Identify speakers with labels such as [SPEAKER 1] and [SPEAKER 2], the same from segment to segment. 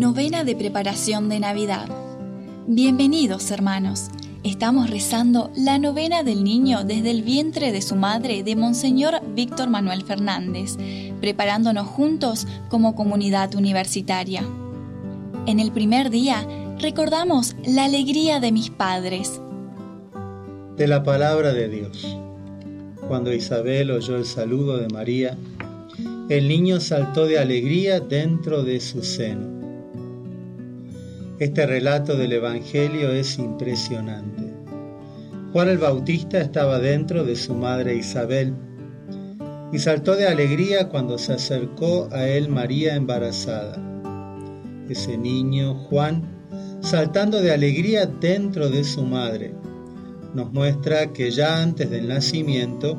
[SPEAKER 1] Novena de preparación de Navidad. Bienvenidos hermanos. Estamos rezando la novena del niño desde el vientre de su madre de Monseñor Víctor Manuel Fernández, preparándonos juntos como comunidad universitaria. En el primer día recordamos la alegría de mis padres.
[SPEAKER 2] De la palabra de Dios. Cuando Isabel oyó el saludo de María, el niño saltó de alegría dentro de su seno. Este relato del Evangelio es impresionante. Juan el Bautista estaba dentro de su madre Isabel y saltó de alegría cuando se acercó a él María embarazada. Ese niño, Juan, saltando de alegría dentro de su madre, nos muestra que ya antes del nacimiento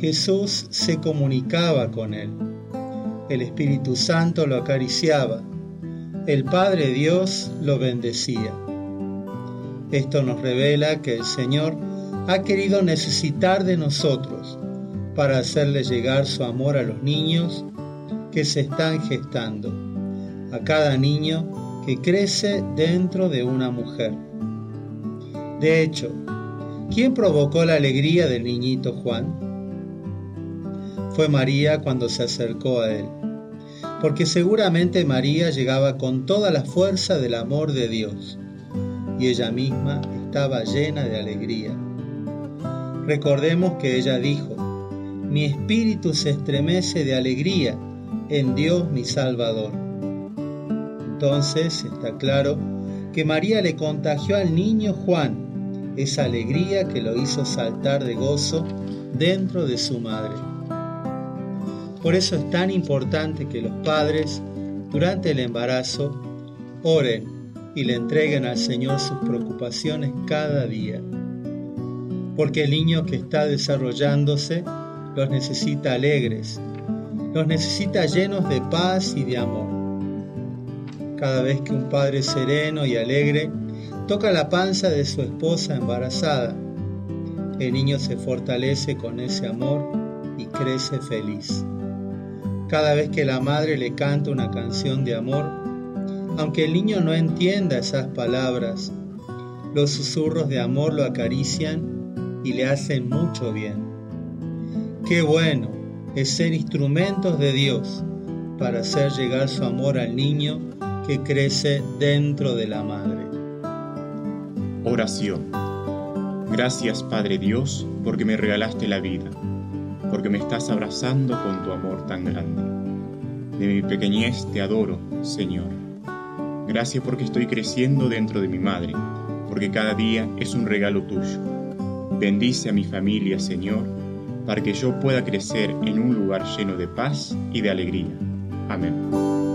[SPEAKER 2] Jesús se comunicaba con él. El Espíritu Santo lo acariciaba el Padre Dios lo bendecía. Esto nos revela que el Señor ha querido necesitar de nosotros para hacerle llegar su amor a los niños que se están gestando, a cada niño que crece dentro de una mujer. De hecho, ¿quién provocó la alegría del niñito Juan? Fue María cuando se acercó a él porque seguramente María llegaba con toda la fuerza del amor de Dios y ella misma estaba llena de alegría. Recordemos que ella dijo, mi espíritu se estremece de alegría en Dios mi Salvador. Entonces está claro que María le contagió al niño Juan esa alegría que lo hizo saltar de gozo dentro de su madre. Por eso es tan importante que los padres, durante el embarazo, oren y le entreguen al Señor sus preocupaciones cada día. Porque el niño que está desarrollándose los necesita alegres, los necesita llenos de paz y de amor. Cada vez que un padre sereno y alegre toca la panza de su esposa embarazada, el niño se fortalece con ese amor y crece feliz cada vez que la madre le canta una canción de amor, aunque el niño no entienda esas palabras, los susurros de amor lo acarician y le hacen mucho bien. Qué bueno es ser instrumentos de Dios para hacer llegar su amor al niño que crece dentro de la madre.
[SPEAKER 3] Oración. Gracias Padre Dios porque me regalaste la vida porque me estás abrazando con tu amor tan grande. De mi pequeñez te adoro, Señor. Gracias porque estoy creciendo dentro de mi madre, porque cada día es un regalo tuyo. Bendice a mi familia, Señor, para que yo pueda crecer en un lugar lleno de paz y de alegría. Amén.